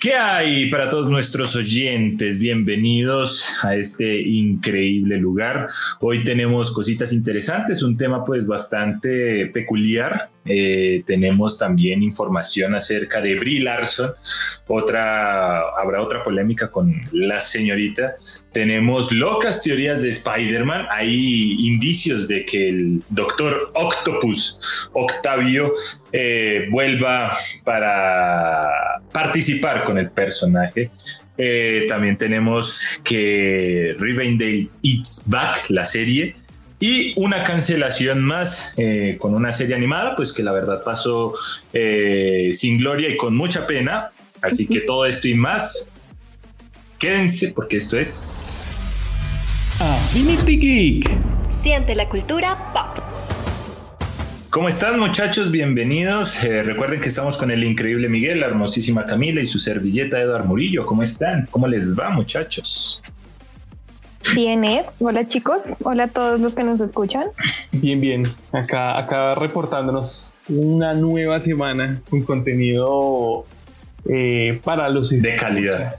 ¿Qué hay para todos nuestros oyentes? Bienvenidos a este increíble lugar. Hoy tenemos cositas interesantes, un tema pues bastante peculiar. Eh, tenemos también información acerca de Brie Larson. Otra, habrá otra polémica con la señorita. Tenemos locas teorías de Spider-Man. Hay indicios de que el doctor Octopus, Octavio, eh, vuelva para participar con el personaje. Eh, también tenemos que Rivendell It's Back, la serie, y una cancelación más eh, con una serie animada, pues que la verdad pasó eh, sin gloria y con mucha pena. Así que todo esto y más, quédense porque esto es Affinity Geek. Siente la cultura pop. ¿Cómo están muchachos? Bienvenidos. Eh, recuerden que estamos con el increíble Miguel, la hermosísima Camila y su servilleta Eduard Murillo. ¿Cómo están? ¿Cómo les va muchachos? Bien, Ed. Hola chicos. Hola a todos los que nos escuchan. Bien, bien. Acá, acá reportándonos una nueva semana con contenido eh, para los De calidad.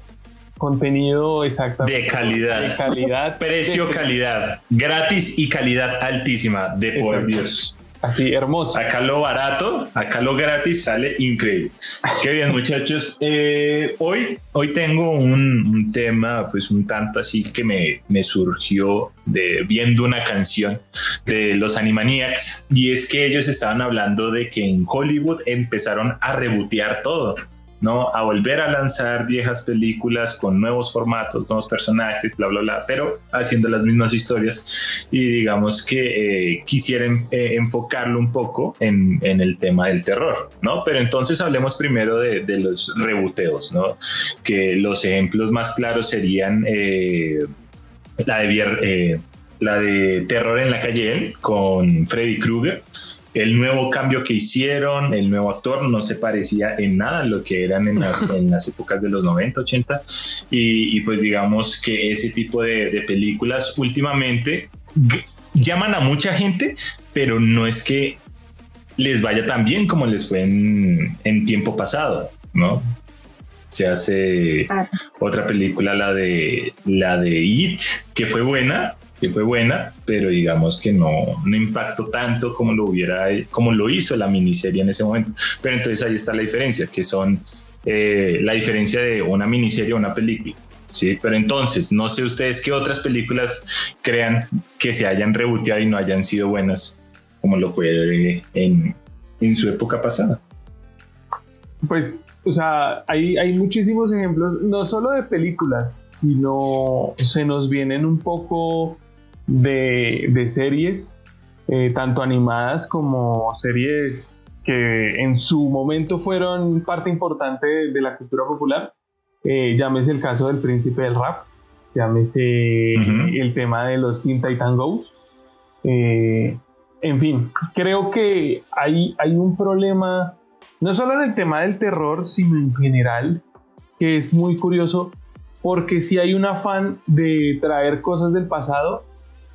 Contenido exactamente. De calidad. De calidad. Precio, De- calidad. Gratis y calidad altísima. De por. Dios. Así, hermoso. Acá lo barato, acá lo gratis sale increíble. Qué bien, muchachos. Eh, hoy, hoy tengo un, un tema, pues un tanto así que me, me surgió de viendo una canción de los Animaniacs y es que ellos estaban hablando de que en Hollywood empezaron a rebotear todo. ¿No? A volver a lanzar viejas películas con nuevos formatos, nuevos personajes, bla, bla, bla, pero haciendo las mismas historias y digamos que eh, quisieran eh, enfocarlo un poco en, en, el tema del terror, ¿no? Pero entonces hablemos primero de, los reboteos, ¿no? Que los ejemplos más claros serían eh, la, de, la de Terror en la calle con Freddy Krueger, el nuevo cambio que hicieron, el nuevo actor no se parecía en nada a lo que eran en las, en las épocas de los 90, 80 y, y pues digamos que ese tipo de, de, películas últimamente llaman a mucha gente, pero no es que les vaya tan bien como les fue en, en tiempo pasado, ¿no? Se hace ah. otra película, la de la de It, que fue buena, que fue buena, pero digamos que no, no impactó tanto como lo hubiera, como lo hizo la miniserie en ese momento. Pero entonces ahí está la diferencia, que son eh, la diferencia de una miniserie a una película. Sí, pero entonces no sé ustedes qué otras películas crean que se hayan reboteado y no hayan sido buenas como lo fue en, en su época pasada. Pues, o sea, hay, hay muchísimos ejemplos, no solo de películas, sino se nos vienen un poco de, de series, eh, tanto animadas como series que en su momento fueron parte importante de, de la cultura popular. Eh, llámese el caso del príncipe del rap, llámese uh -huh. el tema de los Teen Titan Goes. Eh, en fin, creo que hay, hay un problema, no solo en el tema del terror, sino en general, que es muy curioso, porque si sí hay un afán de traer cosas del pasado,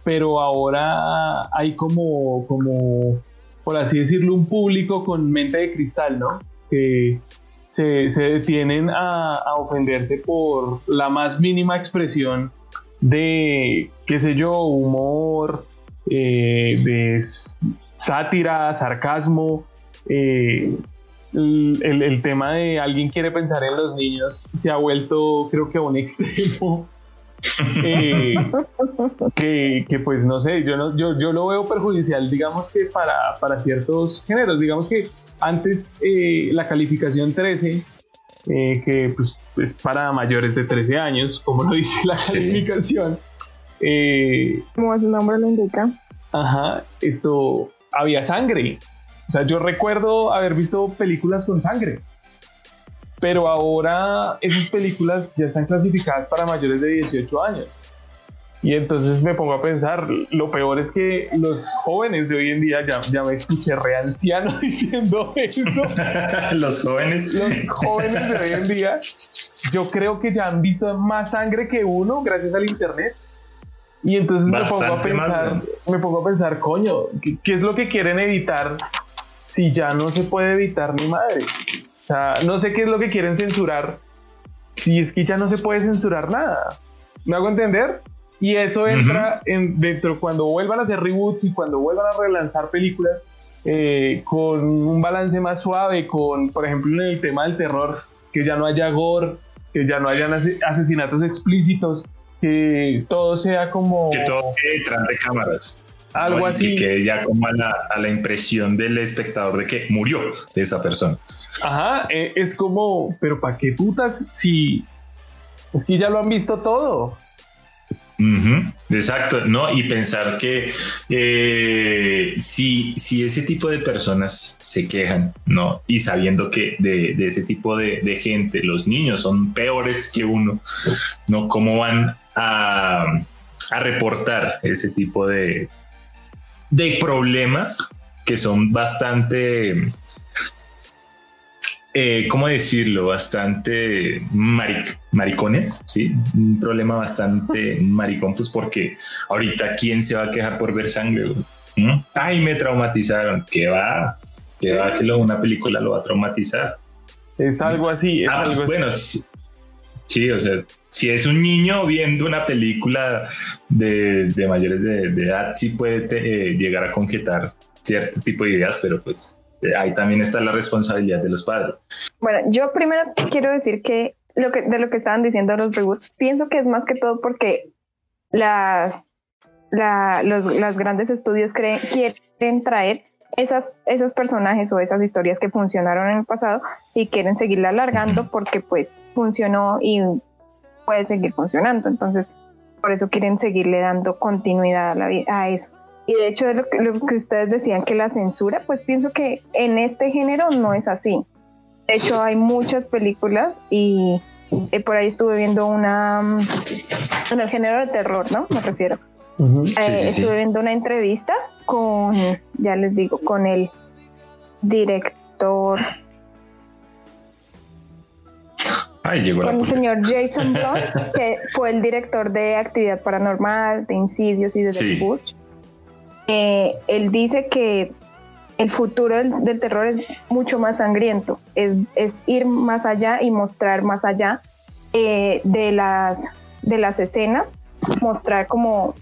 pero ahora hay como, como, por así decirlo, un público con mente de cristal, ¿no? Que se, se detienen a, a, ofenderse por la más mínima expresión de, qué sé yo, humor, eh, de sátira, sarcasmo. Eh, el, el, tema de alguien quiere pensar en los niños se ha vuelto, creo que a un extremo. Eh, que, que, pues no sé, yo, no, yo, yo lo veo perjudicial, digamos que para, para ciertos géneros, digamos que antes eh, la calificación 13, eh, que pues es para mayores de 13 años, como lo dice la calificación. Sí. como su nombre lo indica. Ajá, esto había sangre. O sea, yo recuerdo haber visto películas con sangre. Pero ahora esas películas ya están clasificadas para mayores de 18 años. Y entonces me pongo a pensar, lo peor es que los jóvenes de hoy en día, ya, ya me escuché re anciano diciendo eso. los jóvenes. Los jóvenes de hoy en día, yo creo que ya han visto más sangre que uno gracias al internet. Y entonces me pongo, a pensar, me pongo a pensar, coño, ¿qué, ¿qué, es lo que quieren evitar si ya no se puede evitar ni madre? O sea, no sé qué es lo que quieren censurar, si es que ya no se puede censurar nada. ¿Me hago entender? Y eso entra en, dentro cuando vuelvan a hacer reboots y cuando vuelvan a relanzar películas eh, con un balance más suave, con, por ejemplo, en el tema del terror, que ya no haya gore, que ya no hayan asesinatos explícitos, que todo sea como... Que todo quede detrás de cámaras. Algo así. Que quede ya como a la, a la, impresión del espectador de que murió esa persona. Ajá, eh, es como, pero ¿para qué putas si... Es que ya lo han visto todo. exacto, ¿no? Y pensar que eh, si, si ese tipo de personas se quejan, ¿no? Y sabiendo que de, ese tipo de, de, gente, los niños son peores que uno, ¿no? ¿Cómo van a, a reportar ese tipo de, de problemas que son bastante, eh, ¿cómo decirlo? Bastante maricones, ¿sí? Un problema bastante maricón, pues porque ahorita quién se va a quejar por ver sangre, ¿Mm? Ay, me traumatizaron. ¿Qué va? ¿Qué va que una película lo va a traumatizar? Es algo así. ah, pues bueno, sí, o sea, si es un niño viendo una película de, mayores de, edad, sí puede eh, llegar a concretar cierto tipo de ideas, pero pues eh, ahí también está la responsabilidad de los padres. Bueno, yo primero quiero decir que, lo que de lo que estaban diciendo los reboots, pienso que es más que todo porque las, los las grandes estudios quieren traer esas, esos personajes o esas historias que funcionaron en el pasado y quieren seguirla alargando porque pues funcionó y puede seguir funcionando. Entonces, por eso quieren seguirle dando continuidad a, la, a eso. Y de hecho, lo que, ustedes decían que la censura, pues pienso que en este género no es así. De hecho, hay muchas películas y eh, por ahí estuve viendo una mm, en el género de terror, ¿no? Me refiero. Eh, estuve viendo una entrevista con, ya les digo, con el director. Con el señor Jason Blum, que fue el director de Actividad Paranormal, de Insidios y de The Bush. Eh, él dice que el futuro del, terror es mucho más sangriento, es, es, ir más allá y mostrar más allá eh, de, las, de las escenas, mostrar cómo,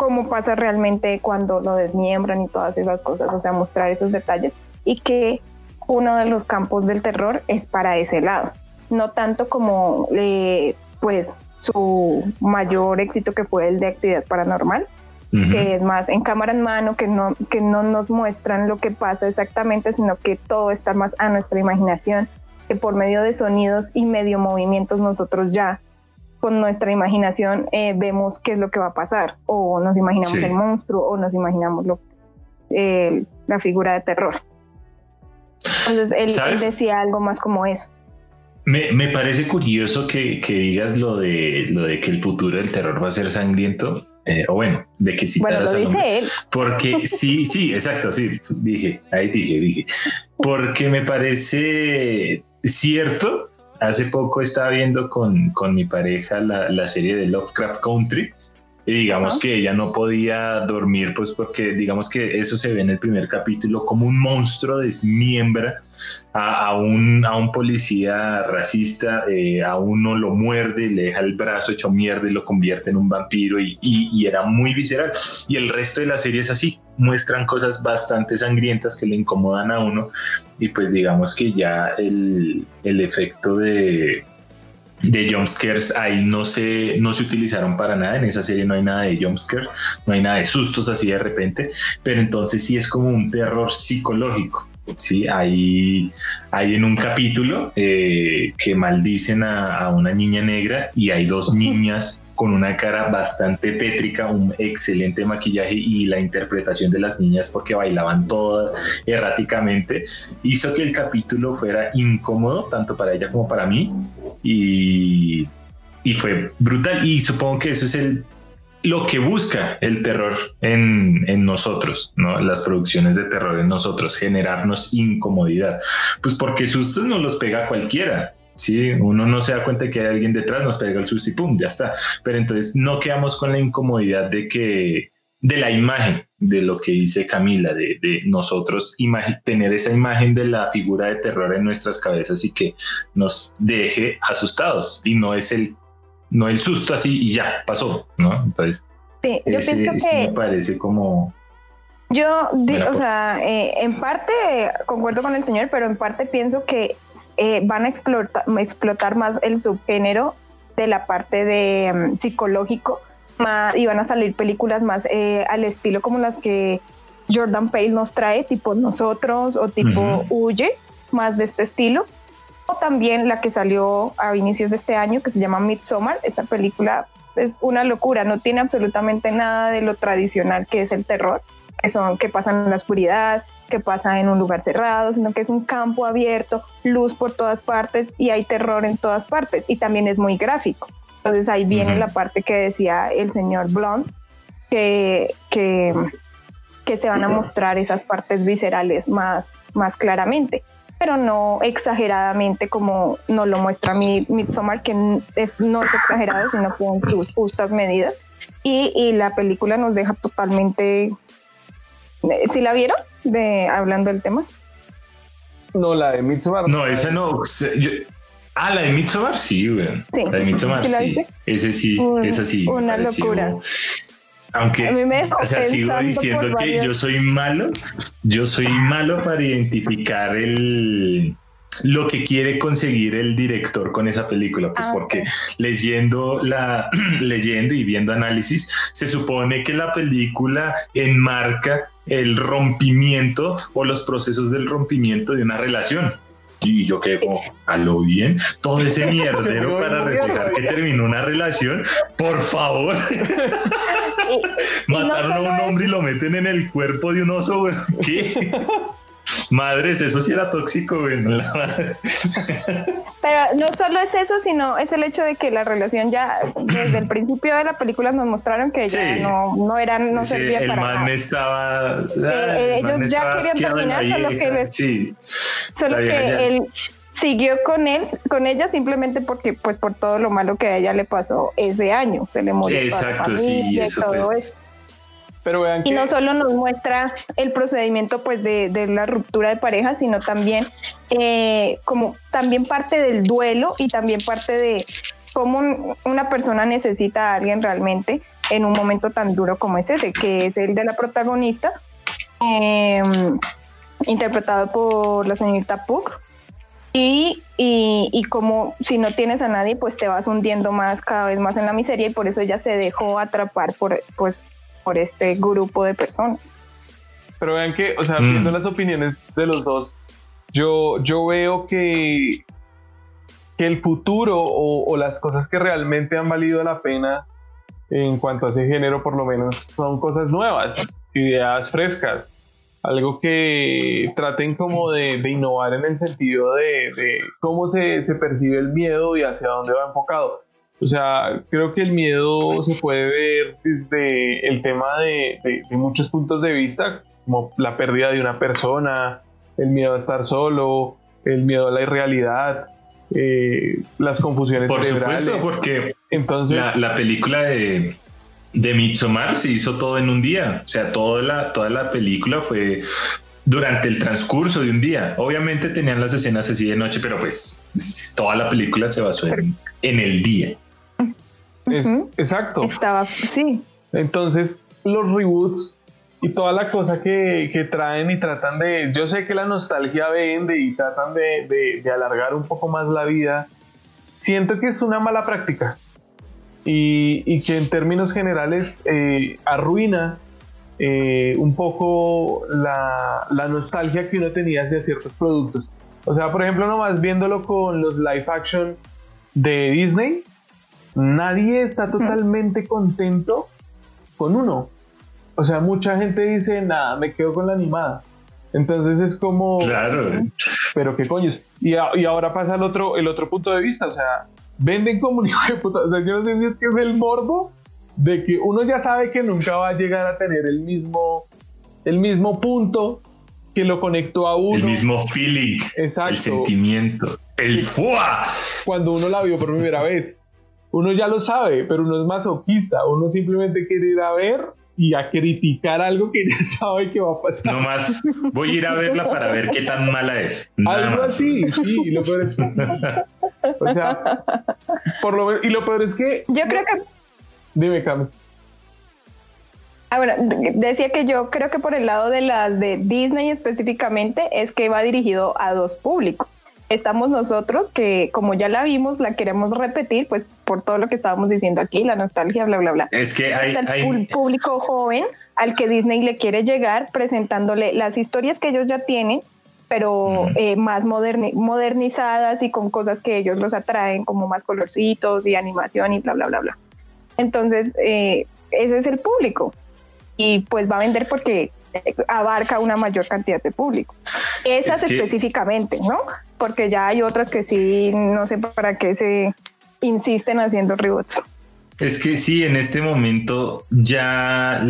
cómo pasa realmente cuando lo desmiembran y todas esas cosas, o sea, mostrar esos detalles y que uno de los campos del terror es para ese lado no tanto como eh, pues su mayor éxito que fue el de actividad paranormal, que es más en cámara en mano, que no, que no nos muestran lo que pasa exactamente, sino que todo está más a nuestra imaginación, que por medio de sonidos y medio movimientos nosotros ya con nuestra imaginación eh, vemos qué es lo que va a pasar, o nos imaginamos el monstruo, o nos imaginamos lo, eh, la figura de terror. Entonces él decía algo más como eso. Me, parece curioso que, digas lo de, lo de que el futuro del terror va a ser sangriento. Eh, o bueno, de que si bueno, lo dice él. Porque sí, sí, exacto, sí, dije, ahí dije, dije. Porque me parece cierto. Hace poco estaba viendo con, con mi pareja la, la serie de Lovecraft Country y digamos que ella no podía dormir, pues porque digamos que eso se ve en el primer capítulo, como un monstruo desmiembra a, un, a un policía racista, eh, a uno lo muerde, le deja el brazo hecho mierda y lo convierte en un vampiro y, y, era muy visceral. Y el resto de la serie es así, muestran cosas bastante sangrientas que le incomodan a uno y pues digamos que ya el, el efecto de de jumpscares ahí no se, no se utilizaron para nada. En esa serie no hay nada de jumpscare, no hay nada de sustos así de repente, pero entonces sí es como un terror psicológico. Sí, hay, hay en un capítulo eh, que maldicen a, a, una niña negra y hay dos niñas con una cara bastante tétrica, un excelente maquillaje y la interpretación de las niñas porque bailaban todas erráticamente, hizo que el capítulo fuera incómodo tanto para ella como para mí y, y fue brutal y supongo que eso es el lo que busca el terror en, en, nosotros, ¿no? Las producciones de terror en nosotros, generarnos incomodidad. Pues porque sustos no los pega cualquiera. Sí, uno no se da cuenta que hay alguien detrás, nos pega el susto y pum, ya está. Pero entonces no quedamos con la incomodidad de que de la imagen, de lo que dice Camila, de, de nosotros tener esa imagen de la figura de terror en nuestras cabezas y que nos deje asustados y no es el, no el susto así y ya pasó, ¿no? Entonces, sí, yo pienso que me parece como yo, o sea, eh, en parte concuerdo con el señor, pero en parte pienso que eh, van a explotar, explotar más el subgénero de la parte de mm, psicológico más, y van a salir películas más eh, al estilo como las que Jordan Peele nos trae, tipo Nosotros o tipo Huye, más de este estilo. O también la que salió a inicios de este año, que se llama Midsommar. Esa película es una locura, no tiene absolutamente nada de lo tradicional que es el terror que son que pasan en la oscuridad, que pasa en un lugar cerrado, sino que es un campo abierto, luz por todas partes y hay terror en todas partes y también es muy gráfico. Entonces ahí viene la parte que decía el señor Blond, que, que, que, se van a mostrar esas partes viscerales más, más claramente, pero no exageradamente como nos lo muestra Midsommar, que es, no es exagerado, sino con justas medidas. Y, y la película nos deja totalmente ¿Sí la vieron? De, hablando del tema. No, la de Midsommar. No, esa no. ah, la de Midsommar sí, güey. Sí. La de Midsommar sí. Ese sí, esa sí. Una locura. Aunque, a mí me o sea, sigo diciendo que yo soy malo, yo soy malo para identificar el, lo que quiere conseguir el director con esa película, pues ah, porque leyendo la leyendo y viendo análisis se supone que la película enmarca el rompimiento o los procesos del rompimiento de una relación. Y yo quedé como, a lo bien, todo ese mierdero para reflejar que terminó una relación, por favor. Mataron a un hombre y lo meten en el cuerpo de un oso, ¿qué? Madres, eso sí era tóxico, güey. Pero no solo es eso, sino es el hecho de que la relación ya desde el principio de la película nos mostraron que ya no, no eran, no servía el para man Estaba, eh, ellos ya querían terminar, solo que, sí, solo que él siguió con él, con ella simplemente porque, pues, por todo lo malo que a ella le pasó ese año, se le murió Exacto, sí, eso, todo eso y no solo nos muestra el procedimiento pues de, la ruptura de pareja, sino también eh, como también parte del duelo y también parte de cómo una persona necesita a alguien realmente en un momento tan duro como es ese, que es el de la protagonista, em, interpretado por la señorita Puck. Y, y, y, como si no tienes a nadie, pues te vas hundiendo más, cada vez más en la miseria y por eso ella se dejó atrapar por, pues, por este grupo de personas. Pero vean que, o sea, mm. viendo las opiniones de los dos, yo, yo veo que, que el futuro o, las cosas que realmente han valido la pena en cuanto a ese género, por lo menos, son cosas nuevas, ideas frescas, algo que traten como de, innovar en el sentido de, de cómo se, se, percibe el miedo y hacia dónde va enfocado. O sea, creo que el miedo se puede ver desde el tema de, muchos puntos de vista, como la pérdida de una persona, el miedo a estar solo, el miedo a la irrealidad, eh, las confusiones Por supuesto, porque Entonces, la, película de, de Midsommar se hizo todo en un día. O sea, toda la, toda la película fue durante el transcurso de un día. Obviamente tenían las escenas así de noche, pero pues toda la película se basó en el día exacto. Estaba, sí. Entonces, los reboots y toda la cosa que, traen y tratan de. Yo sé que la nostalgia vende y tratan de, alargar un poco más la vida. Siento que es una mala práctica y, que en términos generales eh, arruina eh, un poco la, la, nostalgia que uno tenía hacia ciertos productos. O sea, por ejemplo, nomás viéndolo con los live action de Disney, nadie está totalmente contento con uno. O sea, mucha gente dice, nada, me quedo con la animada. Entonces es como... Claro. Pero qué coños. Y, y, ahora pasa el otro, el otro punto de vista. O sea, venden como un hijo de puta. O sea, yo no sé si es que es el morbo de que uno ya sabe que nunca va a llegar a tener el mismo, el mismo punto que lo conectó a uno. El mismo feeling. Exacto. El sentimiento. El fuá. Cuando uno la vio por primera vez uno ya lo sabe, pero uno es masoquista, uno simplemente quiere ir a ver y a criticar algo que ya sabe que va a pasar. No más, voy a ir a verla para ver qué tan mala es. algo así, sí, lo peor es que O sea, por lo menos, y lo peor es que... Yo creo que... Dime, Cami. Ah, bueno, decía que yo creo que por el lado de las de Disney específicamente es que va dirigido a dos públicos estamos nosotros que como ya la vimos, la queremos repetir, pues por todo lo que estábamos diciendo aquí, la nostalgia, bla, bla, bla. Es que hay, un público joven al que Disney le quiere llegar presentándole las historias que ellos ya tienen, pero eh, más modernizadas y con cosas que ellos los atraen, como más colorcitos y animación y bla, bla, bla, bla. Entonces, eh, ese es el público. Y pues va a vender porque abarca una mayor cantidad de público. Esas específicamente, ¿no? Porque ya hay otras que sí, no sé para qué se insisten haciendo reboots. Es que sí, en este momento ya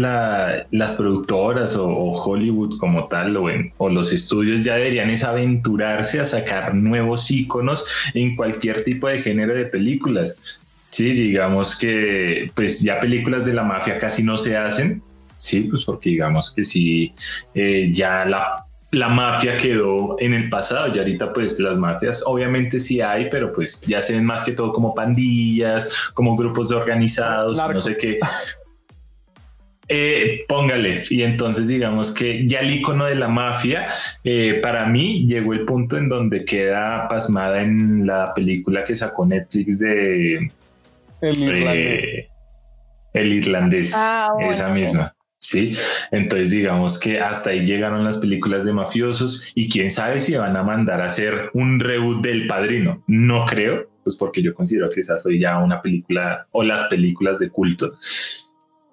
las productoras o, Hollywood como tal o, o, los estudios ya deberían es aventurarse a sacar nuevos iconos en cualquier tipo de género de películas. Sí, digamos que pues ya películas de la mafia casi no se hacen, Sí, pues porque digamos que si eh, ya la, la mafia quedó en el pasado y ahorita pues las mafias obviamente sí hay, pero pues ya se ven más que todo como pandillas, como grupos de organizados, no sé qué. Eh, póngale. Y entonces digamos que ya el icono de la mafia, eh, para mí llegó el punto en donde queda pasmada en la película que sacó Netflix de El Irlandés. el irlandés, ah, esa misma. Sí, entonces digamos que hasta ahí llegaron las películas de mafiosos y quién sabe si van a mandar a hacer un reboot del padrino. No creo, pues porque yo considero que esa fue ya una película o las películas de culto,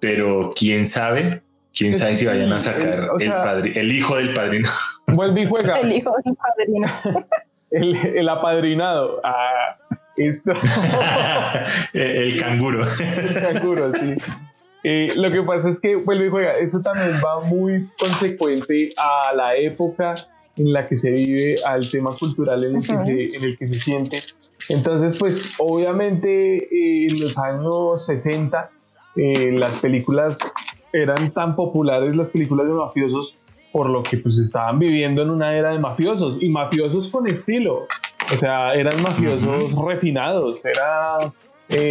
pero quién sabe, quién sabe si vayan a sacar el, el hijo del padrino. Vuelve y juega. El hijo del padrino. el, apadrinado. Ah, esto. el canguro. El canguro, sí. Eh, lo que pasa es que, vuelve y juega, eso también va muy consecuente a la época en la que se vive, al tema cultural en el, que, se, en el que se siente. Entonces, pues obviamente eh, en los años 60 eh, las películas eran tan populares, las películas de mafiosos, por lo que pues estaban viviendo en una era de mafiosos y mafiosos con estilo. O sea, eran mafiosos refinados, eran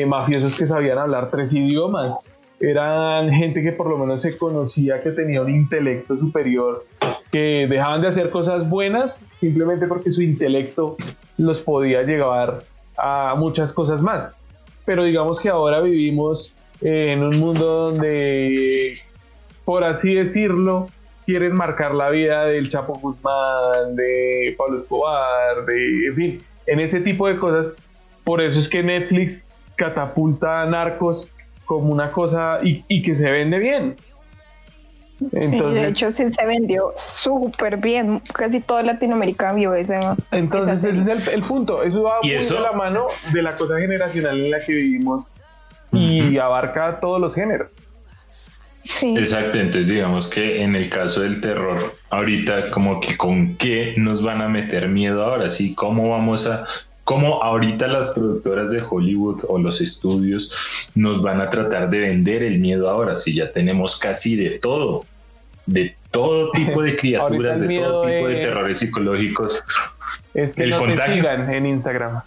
mafiosos que sabían hablar tres idiomas, eran gente que por lo menos se conocía que tenía un intelecto superior, que dejaban de hacer cosas buenas simplemente porque su intelecto los podía llevar a muchas cosas más. Pero digamos que ahora vivimos en un mundo donde, por así decirlo, quieren marcar la vida del Chapo Guzmán, de Pablo Escobar, de, en fin, en ese tipo de cosas. Por eso es que Netflix catapulta a narcos como una cosa y, que se vende bien. Entonces, de hecho sí se vendió súper bien, casi toda Latinoamérica vio ese. Entonces ese es el, punto, eso va muy de la mano de la cosa generacional en la que vivimos y abarca todos los géneros. Sí. Exacto, entonces digamos que en el caso del terror, ahorita como que con qué nos van a meter miedo ahora, sí, cómo vamos a cómo ahorita las productoras de Hollywood o los estudios nos van a tratar de vender el miedo ahora, si ya tenemos casi de todo, de todo tipo de criaturas, de todo tipo de terrores psicológicos. Es que el no contagio. Te en Instagram.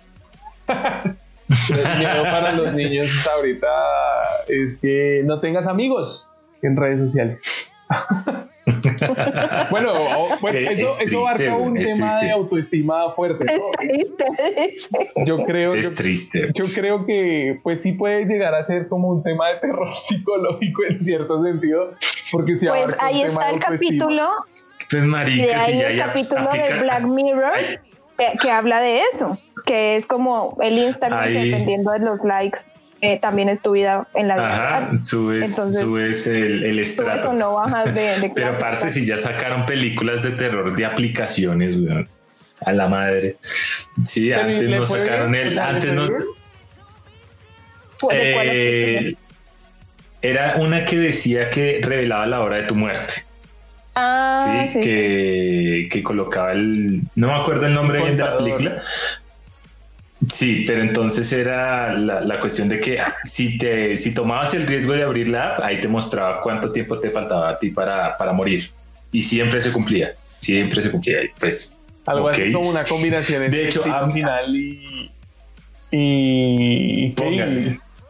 el miedo para los niños ahorita es que no tengas amigos en redes sociales. bueno, pues eso, eso abarca un tema de autoestima fuerte. Yo creo es triste. Yo creo que pues sí puede llegar a ser como un tema de terror psicológico en cierto sentido, porque si Pues ahí está el capítulo. Pues marica, ahí el capítulo de Black Mirror. Que, habla de eso, que es como el Instagram dependiendo de los likes eh, también es tu vida en la vida. Ajá, subes, subes el, el estrato. no bajas de, Pero parce, si ya sacaron películas de terror de aplicaciones, weón. A la madre. Sí, antes no sacaron el. Antes no. Eh, era una que decía que revelaba la hora de tu muerte. Ah, sí, que, que colocaba el. No me acuerdo el nombre bien de la película, Sí, pero entonces era la, cuestión de que si te si tomabas el riesgo de abrir la app, ahí te mostraba cuánto tiempo te faltaba a ti para, para morir. Y siempre se cumplía, siempre se cumplía. Pues, Algo así como una combinación de hecho, a, final y... y,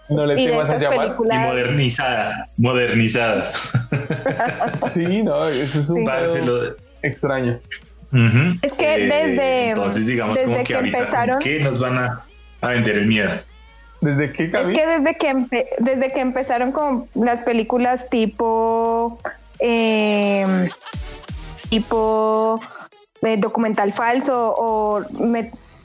no le tengo a llamar. Y modernizada, modernizada. sí, no, eso es un extraño. Es que eh, desde, entonces digamos como que, empezaron, ¿qué nos van a, a, vender el miedo? ¿Desde qué, Es que desde que, desde que empezaron con las películas tipo em, tipo eh, documental falso o,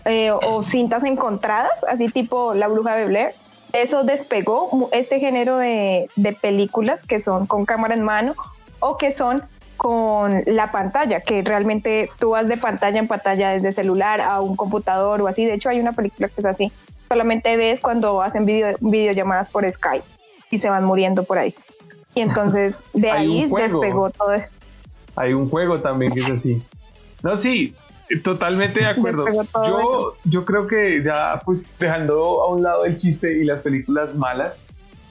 eh, o cintas encontradas, así tipo La Bruja de Blair, eso despegó este género de, de películas que son con cámara en mano o que son con la pantalla, que realmente tú vas de pantalla en pantalla desde celular a un computador o así. De hecho, hay una película que es así. Solamente ves cuando hacen video, videollamadas por Skype y se van muriendo por ahí. Y entonces de ahí despegó todo. Hay un juego también que es así. No, sí, totalmente de acuerdo. Yo, yo creo que ya, pues dejando a un lado el chiste y las películas malas,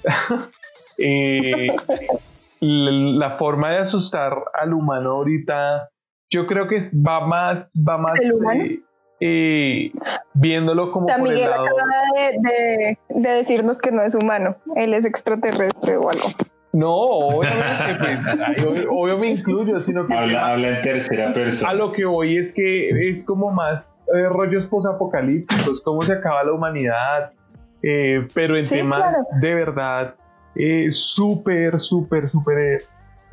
eh, la forma de asustar al humano ahorita, yo creo que va más, va más eh, eh, viéndolo como por el lado... acaba de, decirnos que no es humano, él es extraterrestre o algo. No, obviamente, pues, obvio, me incluyo, sino que... Habla, en tercera persona. A lo que voy es que es como más eh, rollos posapocalípticos, cómo se acaba la humanidad, pero en temas de verdad eh, súper, súper, súper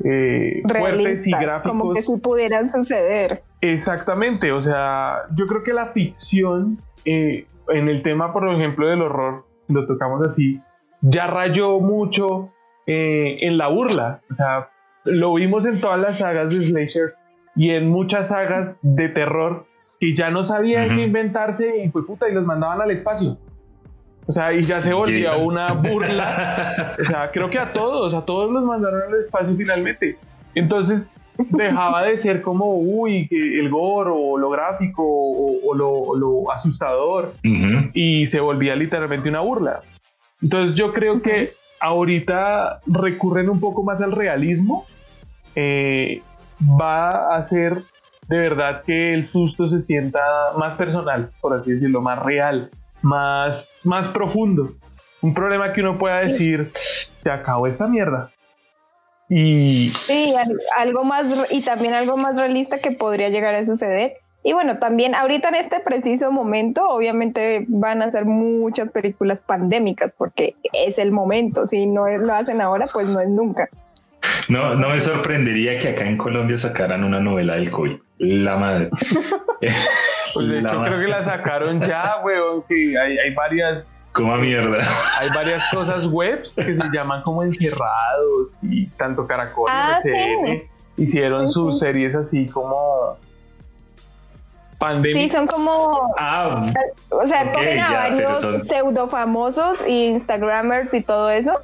eh, fuertes y gráficos. Como que si pudieran suceder. Exactamente, o sea, yo creo que la ficción eh, en el tema, por ejemplo, del horror, lo tocamos así, ya rayó mucho en la burla. O sea, lo vimos en todas las sagas de slashers y en muchas sagas de terror que ya no sabían qué inventarse y fue puta y los mandaban al espacio. O sea, y ya se volvía una burla. O sea, creo que a todos, a todos los mandaron al espacio finalmente. Entonces dejaba de ser como, uy, el gore o lo gráfico o, lo, asustador y se volvía literalmente una burla. Entonces yo creo que ahorita recurren un poco más al realismo. Eh, va a ser de verdad que el susto se sienta más personal, por así decirlo, más real más, más profundo. Un problema que uno pueda decir, se acabó esta mierda. Y... Sí, algo más, y también algo más realista que podría llegar a suceder. Y bueno, también ahorita en este preciso momento, obviamente van a ser muchas películas pandémicas porque es el momento. Si no lo hacen ahora, pues no es nunca. No, no me sorprendería que acá en Colombia sacaran una novela del COVID. La madre. Pues de hecho creo que la sacaron ya, weón, que hay, hay varias... Como mierda. Hay varias cosas webs que se llaman como encerrados y tanto Caracol ah, hicieron sus series así como pandemia. Sí, son como. Ah, o sea, cogen a varios pseudo famosos y Instagramers y todo eso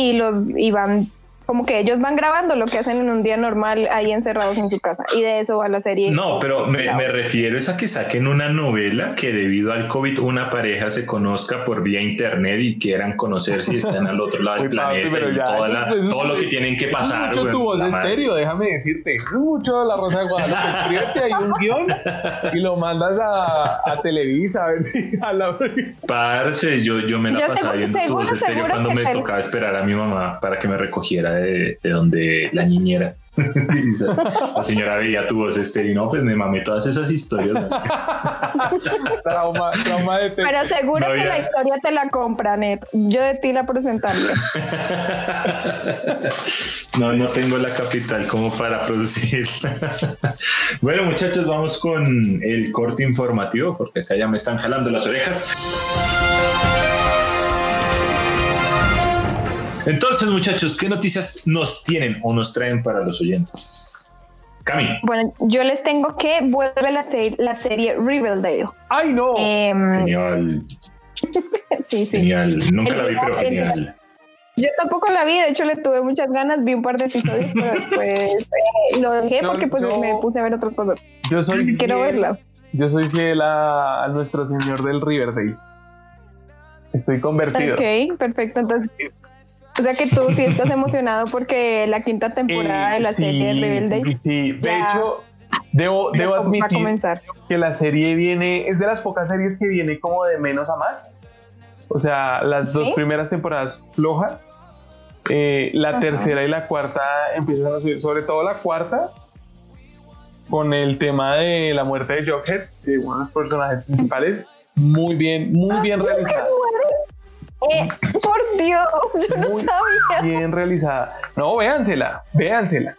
y los y van como que ellos van grabando lo que hacen en un día normal ahí encerrados en su casa y de eso va la serie. No, pero me, refiero es a que saquen una novela que debido al COVID una pareja se conozca por vía internet y quieran conocerse y están al otro lado del planeta y todo lo que tienen que pasar. mucho tu voz estéreo, déjame decirte. Mucho la Rosa de Guadalupe. Escríbete ahí un guion y lo mandas a, a Televisa a ver si a la... Parce, yo, yo me la pasaba viendo tu voz estéreo cuando me tocaba esperar a mi mamá para que me recogiera de, donde la niñera. la señora veía tu voz estéreo y no, pues me mamé todas esas historias. trauma, trauma de Pero seguro que la historia te la compra, Net. Yo de ti la presentaría. no, no tengo la capital como para producir. bueno, muchachos, vamos con el corte informativo porque acá ya me están jalando las orejas. Entonces, muchachos, ¿qué noticias nos tienen o nos traen para los oyentes? Cami. Bueno, yo les tengo que vuelve la, la serie Riverdale. ¡Ay, no! Em, genial. sí, sí. Genial. Nunca la vi, pero genial. Yo tampoco la vi, de hecho le tuve muchas ganas, vi un par de episodios, pero después eh, lo dejé porque pues me puse a ver otras cosas. Yo soy quiero verla. Yo soy fiel a, nuestro señor del Riverdale. Estoy convertido. Ok, perfecto. Entonces, o sea que tú sí estás emocionado porque la quinta temporada de la serie de Riverdale. Sí, de hecho, debo, debo admitir que la serie viene, es de las pocas series que viene como de menos a más. O sea, las dos primeras temporadas flojas. Eh, la tercera y la cuarta empiezan a subir, sobre todo la cuarta, con el tema de la muerte de Jughead, de uno de los personajes principales, muy bien, muy ah, bien realizada. Eh, por Dios, yo no sabía. Bien realizada. No, véansela, véansela.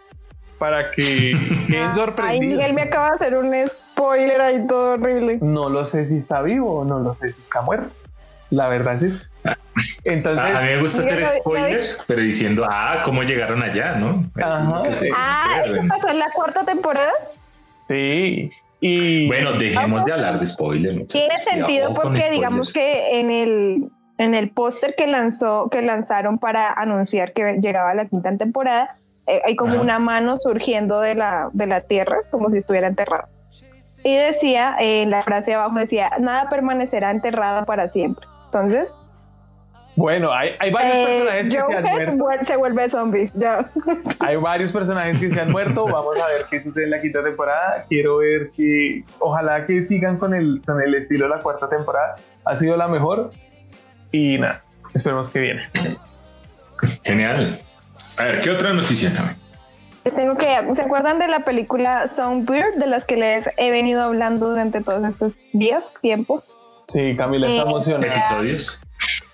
Para que queden sorprendidos. Ay, Miguel me acaba de hacer un spoiler ahí todo horrible. No lo sé si está vivo o no lo sé si está muerto. La verdad es eso. Entonces, a mí me gusta hacer spoiler, pero diciendo, ah, cómo llegaron allá, ¿no? ah, ¿eso pasó en la cuarta temporada? Sí. Y bueno, dejemos de hablar de spoiler. Tiene sentido porque digamos que en el en el póster que lanzó que lanzaron para anunciar que llegaba la quinta temporada eh, hay como una mano surgiendo de la de la tierra como si estuviera enterrado y decía en la frase de abajo decía nada permanecerá enterrado para siempre entonces bueno, hay, hay varios eh, personajes que se han muerto. Se vuelve zombie, ya. Hay varios personajes que se han muerto. Vamos a ver qué sucede en la quinta temporada. Quiero ver que, ojalá que sigan con el, con el estilo de la cuarta temporada. Ha sido la mejor. Y nada, esperemos que viene. Genial. A ver, ¿qué otra noticia también? Les tengo que, ¿se acuerdan de la película Songbird de las que les he venido hablando durante todos estos días, tiempos? Sí, Camila está eh, emocionada. Episodios.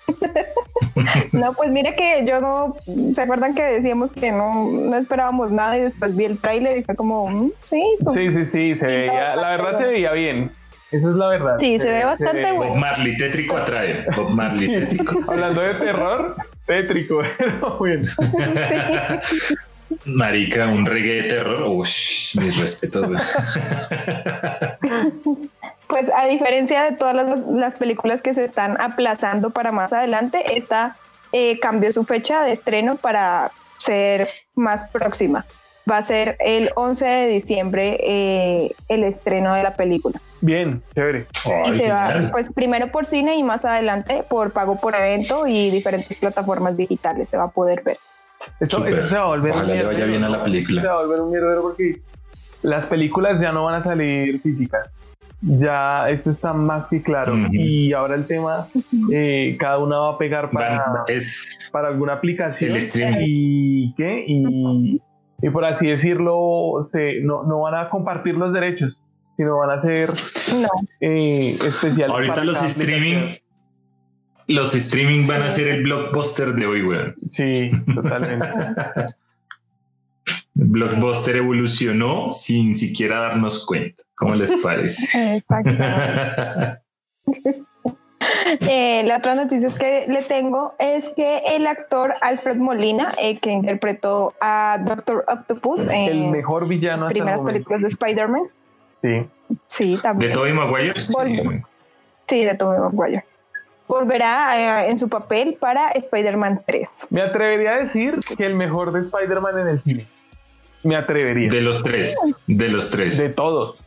no, pues mire que yo no, ¿se acuerdan que decíamos que no, no esperábamos nada y después vi el tráiler y fue como, mm, sí, sí, sí, sí, se veía, la verdad se veía bien. Esa es la verdad. Sí, se, ve bastante bueno. Bob Marley, tétrico atrae. Bob Marley, tétrico. Hablando de terror, tétrico. bueno. Marica, un reggae de terror. Uy, mis respetos. pues a diferencia de todas las, películas que se están aplazando para más adelante, esta eh, cambió su fecha de estreno para ser más próxima. Va a ser el 11 de diciembre eh, el estreno de la película. Bien, chévere. y se va, pues primero por cine y más adelante por pago por evento y diferentes plataformas digitales se va a poder ver. Esto, se va a volver un le vaya bien a la película. Se va a volver un mierdero porque las películas ya no van a salir físicas ya esto está más que claro. Y ahora el tema, eh, cada una va a pegar para, es para alguna aplicación. Y, ¿qué? Y, y, por así decirlo, se, no, no, van a compartir los derechos, sino van a ser no. eh, especiales. Ahorita los streaming. Los streaming van a ser el blockbuster de hoy, güey. Sí, totalmente. Blockbuster evolucionó sin siquiera darnos cuenta. ¿Cómo les parece? Exacto. Eh, la otra noticia que le tengo es que el actor Alfred Molina, eh, que interpretó a Doctor Octopus en el mejor villano las primeras películas de Spider-Man. Sí. Sí, también. ¿De Tobey Maguire? Sí. de Tobey Maguire. Volverá eh, en su papel para Spider-Man 3. Me atrevería a decir que el mejor de Spider-Man en el cine. Me atrevería. De los tres. De los tres. De todos.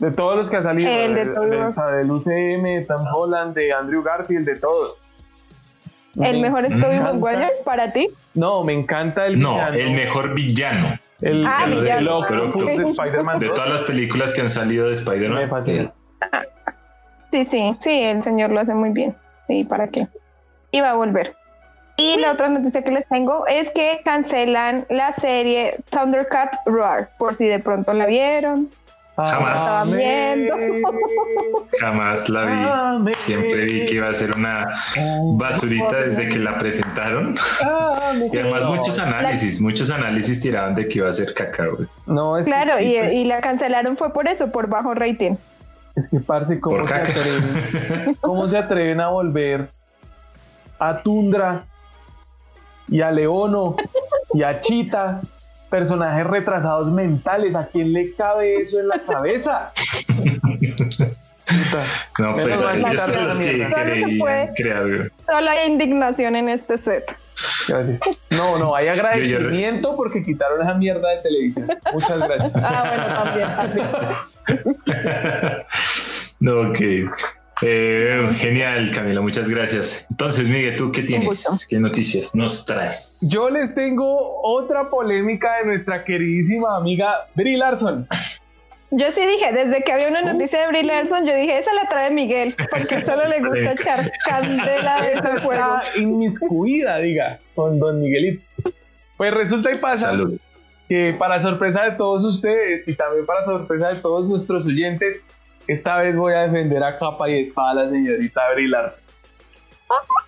De todos los que ha salido. El de, del UCM, de Tom Holland, de Andrew Garfield, de todos. ¿El mejor es Tobey Maguire para ti? No, me encanta el No, el mejor villano. El, ah, villano. De, Spider-Man. De todas las películas que han salido de Spider-Man. Me fascina. Sí, sí, sí, el señor lo hace muy bien. ¿Y para qué? Iba a volver. Y la otra noticia que les tengo es que cancelan la serie Thundercat Roar, por si de pronto la vieron. Jamás. Viendo. Jamás la vi. Siempre vi que iba a ser una basurita desde que la presentaron. y además muchos análisis, muchos análisis tiraban de que iba a ser cacao. No, es claro, y, pues y, la cancelaron fue por eso, por bajo rating. Es que parce, ¿cómo, se atreven, ¿cómo se atreven a volver a Tundra y a Leono y a Chita, personajes retrasados mentales. ¿A quién le cabe eso en la cabeza? no, pues ellos los que crear. Solo hay indignación en este set. Gracias. No, no, hay agradecimiento porque quitaron esa mierda de televisión. Muchas gracias. Ah, bueno, también, también. Ok. Eh, genial, Camila, muchas gracias. Entonces, Miguel, ¿tú qué tienes? ¿Qué noticias nos traes? Yo les tengo otra polémica de nuestra queridísima amiga Brie Larson. Yo sí dije, desde que había una noticia de Brie Larson, yo dije, esa la trae Miguel, porque solo le gusta echar candela de ese juego. inmiscuida, diga, con don Miguelito. Pues resulta y pasa que para sorpresa de todos ustedes y también para sorpresa de todos nuestros oyentes, esta vez voy a defender a capa y espada a la señorita Brie Larson.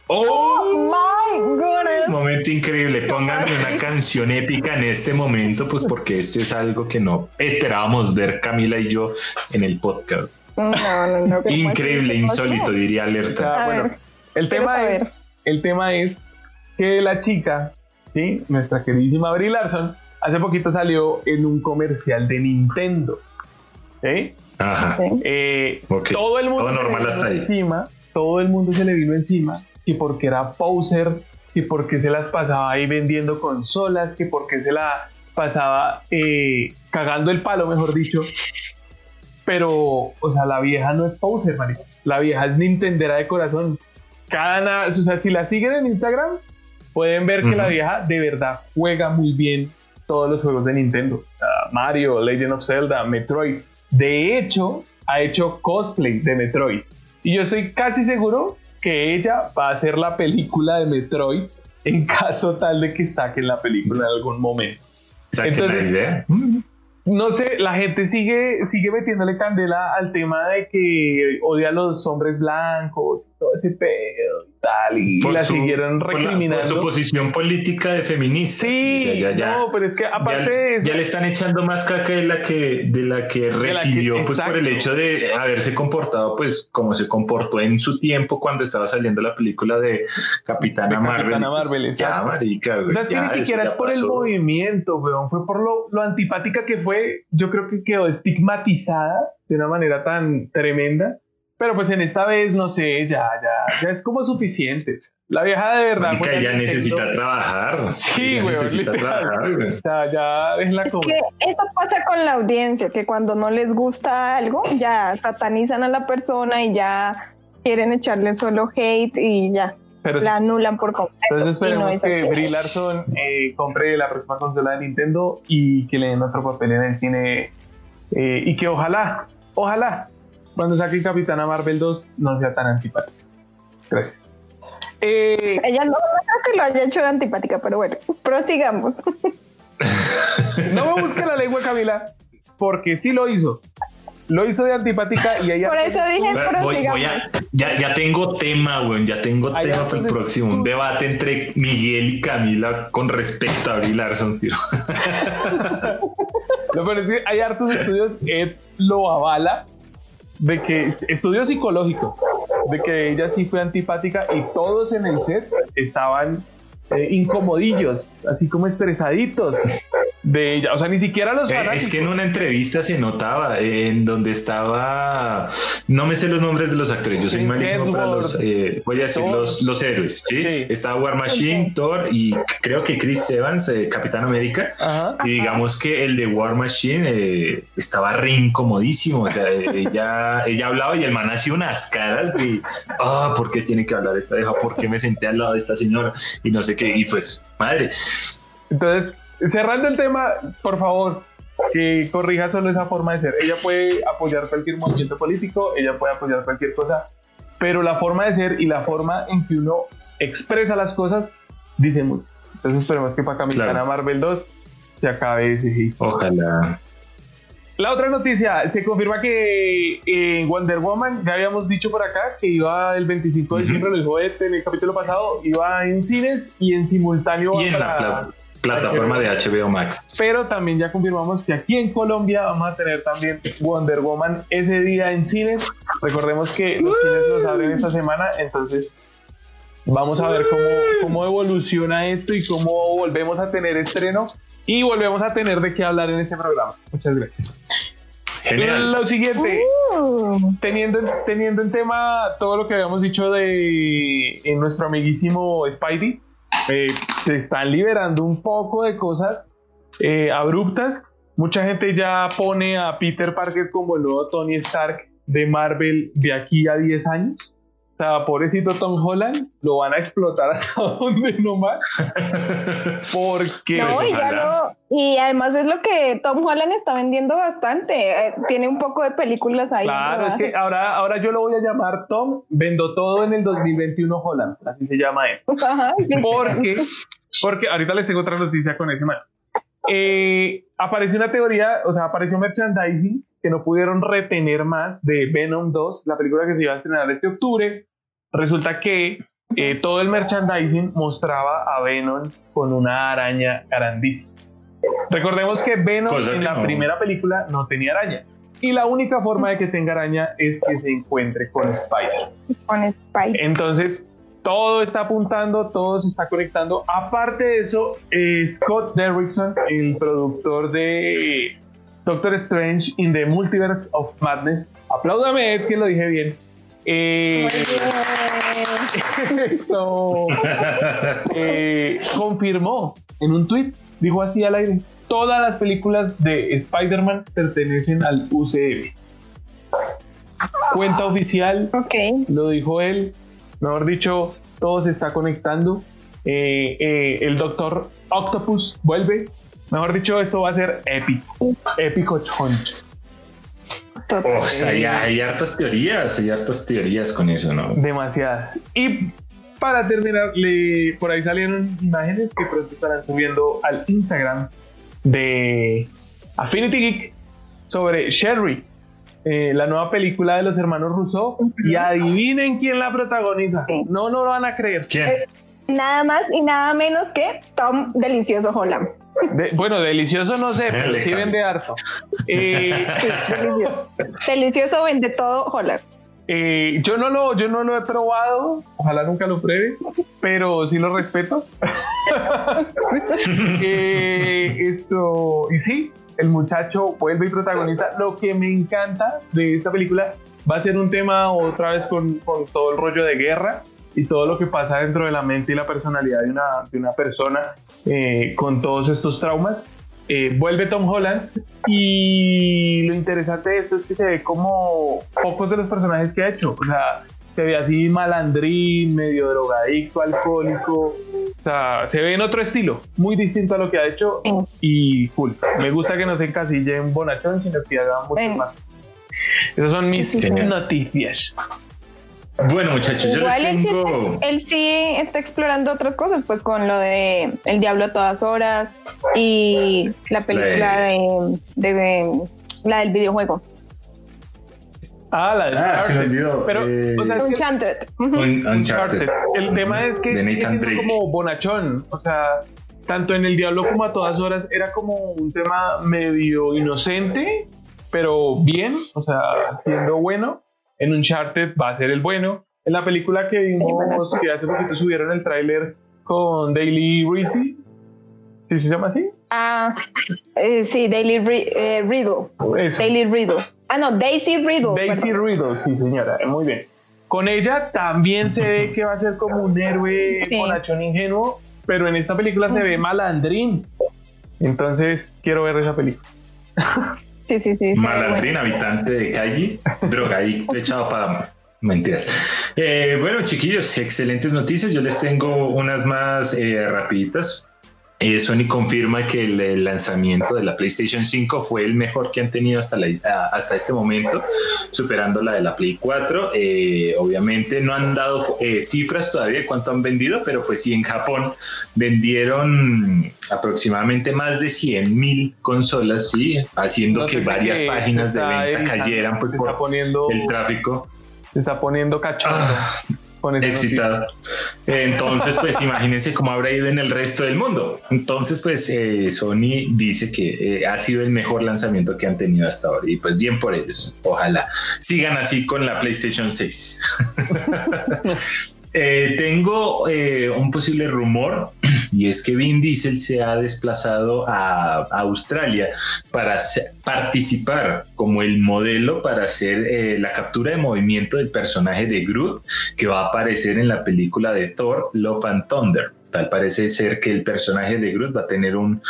Oh, my goodness. Momento increíble. Pónganme una canción épica en este momento, pues porque esto es algo que no esperábamos ver Camila y yo en el podcast. No, no, no. Increíble, insólito, diría alerta. bueno, el tema es, el tema es que la chica, ¿sí? nuestra queridísima Brie Larson, hace poquito salió en un comercial de Nintendo. ¿sí? Ajá. Eh, todo el mundo normal hasta encima todo el mundo se le vino encima, que porque era poser, que porque se las pasaba ahí vendiendo consolas, que porque se la pasaba eh, cagando el palo, mejor dicho. Pero, o sea, la vieja no es poser, marico. La vieja es Nintendera de corazón. Cada, o sea, si la siguen en Instagram, pueden ver que la vieja de verdad juega muy bien todos los juegos de Nintendo. Mario, Legend of Zelda, Metroid. De hecho, ha hecho cosplay de Metroid. Y yo estoy casi seguro que ella va a hacer la película de Metroid en caso tal de que saquen la película en algún momento. Entonces, la idea no sé, la gente sigue, sigue metiéndole candela al tema de que odia a los hombres blancos y todo ese pedo tal, y, la siguieron recriminando. Por, su posición política de feminista. Sí, ya, no, pero es que aparte de eso. Ya le están echando más caca de la que, de la que recibió, pues por el hecho de haberse comportado, pues como se comportó en su tiempo cuando estaba saliendo la película de Capitana Marvel. Capitana pues, Marvel, ya, marica, es que ni siquiera es por el movimiento, weón, fue por lo, lo antipática que fue yo creo que quedó estigmatizada de una manera tan tremenda. Pero pues en esta vez, no sé, ya, ya, ya es como suficiente. La vieja de verdad. que ya necesita trabajar. Sí, güey. Necesita trabajar. O sea, ya es la cosa. eso pasa con la audiencia, que cuando no les gusta algo, ya satanizan a la persona y ya quieren echarle solo hate y ya la anulan por completo. Entonces esperemos que Brie Larson eh, compre la próxima consola de Nintendo y que le den otro papel en el cine eh, y que ojalá, ojalá, cuando saque Capitana Marvel 2 no sea tan antipática. Gracias. Eh, Ella no, creo que lo haya hecho antipática, pero bueno, prosigamos. no me busque la lengua, Camila, porque sí lo hizo lo hizo de antipática y ella. Por eso dije, voy, voy a, ya, ya tengo tema, güey, ya tengo tema para el próximo. Un debate entre Miguel y Camila con respecto a Brie Larson, tío. Lo es que hay hartos estudios, Ed lo avala, de que estudios psicológicos, de que ella sí fue antipática y todos en el set estaban eh, incomodillos, así como estresaditos de ella. O sea, ni siquiera los eh, Es que en una entrevista se notaba en donde estaba. No me sé los nombres de los actores. Yo soy malísimo para los. Eh, voy a decir los, los héroes. ¿sí? Estaba War Machine, Thor y creo que Chris Evans, eh, Capitán América. Y digamos que el de War Machine estaba re incomodísimo. O sea, ella, ella hablaba y el man hacía unas caras de. Ah, ¿por qué tiene que hablar esta vieja? ¿Por qué me senté al lado de esta señora? Y no sé qué. Y pues, madre. Entonces, cerrando el tema, por favor, que corrija solo esa forma de ser. Ella puede apoyar cualquier movimiento político, ella puede apoyar cualquier cosa, pero la forma de ser y la forma en que uno expresa las cosas dice mucho. Entonces esperemos que para Capitana Marvel 2 se acabe ese hit. Ojalá. La otra noticia, se confirma que en Wonder Woman, ya habíamos dicho por acá que iba el 25 de diciembre, uh -huh. en el capítulo pasado, iba en cines y en simultáneo y en la, plataforma de HBO Max. Pero también ya confirmamos que aquí en Colombia vamos a tener también Wonder Woman ese día en cines. Recordemos que los cines los abren esta semana, entonces vamos a ver cómo, cómo evoluciona esto y cómo volvemos a tener estreno y volvemos a tener de qué hablar en este programa. Muchas gracias. Genial. Lo siguiente, uh. teniendo, teniendo en tema todo lo que habíamos dicho de en nuestro amiguísimo Spidey, eh, se están liberando un poco de cosas eh, abruptas. Mucha gente ya pone a Peter Parker como el nuevo Tony Stark de Marvel de aquí a 10 años. O sea, pobrecito Tom Holland, lo van a explotar hasta donde nomás. Porque. No, y, ya no, y además es lo que Tom Holland está vendiendo bastante. Eh, tiene un poco de películas ahí. Claro, es que ahora, ahora yo lo voy a llamar Tom, vendo todo en el 2021 Holland, así se llama él. porque, porque ahorita les tengo otra noticia con ese man. Eh, apareció una teoría, o sea, apareció merchandising que no pudieron retener más de Venom 2, la película que se iba a estrenar este octubre. Resulta que eh, todo el merchandising mostraba a Venom con una araña grandísima. Recordemos que Venom en la primera película no tenía araña. Y la única forma de que tenga araña es que se encuentre con Spider. Con Spider. Entonces, todo está apuntando, todo se está conectando. Aparte de eso, eh, Scott Derrickson, el productor de Doctor Strange in the Multiverse of Madness, apláudame Ed que lo dije bien. Eh, eh, confirmó en un tweet, dijo así al aire, todas las películas de Spider-Man pertenecen al UCM. Cuenta oficial, okay. lo dijo él, Mejor dicho, todo se está conectando. Eh, el Doctor Octopus vuelve. Mejor dicho, esto va a ser épico. Épico choncho. O sea, hay, hartas teorías, hay hartas teorías con eso, ¿no? Demasiadas. Y para terminar, por ahí salieron imágenes que pronto estarán subiendo al Instagram de Affinity Geek sobre Sherry, eh, la nueva película de los hermanos Rousseau y adivinen quién la protagoniza. No, no lo van a creer. ¿Quién? Eh, nada más y nada menos que Tom Delicioso Holland. bueno, delicioso no sé, pero sí vende harto. Eh, delicioso. delicioso. vende todo Holland. yo, no lo, yo no lo he probado, ojalá nunca lo pruebe, pero sí lo respeto. esto, y sí, el muchacho vuelve y protagoniza. Lo que me encanta de esta película va a ser un tema otra vez con, con todo el rollo de guerra y todo lo que pasa dentro de la mente y la personalidad de una, de una persona eh, con todos estos traumas. Eh, vuelve Tom Holland y lo interesante de esto es que se ve como pocos de los personajes que ha hecho. O sea, se ve así malandrín, medio drogadicto, alcohólico. O sea, se ve en otro estilo, muy distinto a lo que ha hecho y cool. Me gusta que no se encasille en bonachón, sino que haga mucho más. Esas son mis noticias. Bueno, muchachos, yo les tengo... él sí está explorando otras cosas, pues con lo de El Diablo a todas horas y la película de, de la del videojuego. Ah, la de ah, se me olvidó. Pero, eh, o sea, es Uncharted. Uncharted. El tema es que es como bonachón. O sea, tanto en El Diablo como a todas horas era como un tema medio inocente, pero bien, o sea, siendo bueno. En Uncharted va a ser el bueno. En la película que vimos, que hace poquito subieron el tráiler con Daily Reese, ¿sí se llama así? Ah, eh, sí, Daily eh, Riddle. Daily Riddle. Ah, no, Daisy Riddle. Daisy Riddle, sí, señora, muy bien. Con ella también se ve que va a ser como un héroe sí. ingenuo, pero en esta película se ve malandrín. Entonces, quiero ver esa película. Sí, sí, sí. Malandrín, habitante de calle, drogadicto, echado para mentiras. Eh, bueno, chiquillos, excelentes noticias. Yo les tengo unas más eh, rapiditas. Eh, Sony confirma que el, lanzamiento de la PlayStation 5 fue el mejor que han tenido hasta, la, hasta este momento, superando la de la Play 4. Eh, obviamente no han dado eh, cifras todavía de cuánto han vendido, pero pues sí en Japón vendieron aproximadamente más de 100 mil consolas, sí, haciendo que varias páginas de venta cayeran pues, por poniendo, el tráfico. Se está poniendo cachondo. Ah, excitado. Entonces, pues imagínense cómo habrá ido en el resto del mundo. Entonces, pues eh, Sony dice que eh, ha sido el mejor lanzamiento que han tenido hasta ahora y pues bien por ellos. Ojalá sigan así con la PlayStation 6. Eh, tengo un posible rumor y es que Vin Diesel se ha desplazado a, Australia para participar como el modelo para hacer eh, la captura de movimiento del personaje de Groot que va a aparecer en la película de Thor, Love and Thunder. Tal parece ser que el personaje de Groot va a tener un,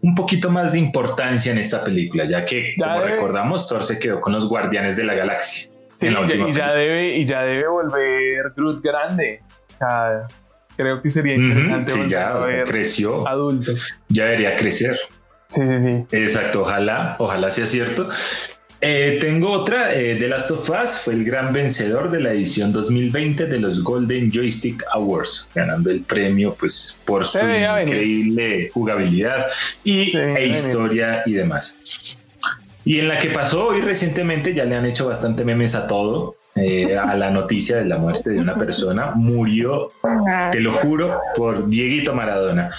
un poquito más de importancia en esta película, ya que, como recordamos, Thor se quedó con los Guardianes de la Galaxia. Sí, y, ya debe, y ya debe volver Groot grande. O sea, creo que sería interesante. sí, ya creció. Adulto. Ya debería crecer. Sí, sí, sí. Exacto, ojalá, ojalá sea cierto. Eh, tengo otra, eh, The Last of Us fue el gran vencedor de la edición 2020 de los Golden Joystick Awards, ganando el premio pues por su increíble jugabilidad y, e historia y demás. Y en la que pasó hoy recientemente, ya le han hecho bastante memes a todo, eh, a la noticia de la muerte de una persona, murió, te lo juro, por Dieguito Maradona.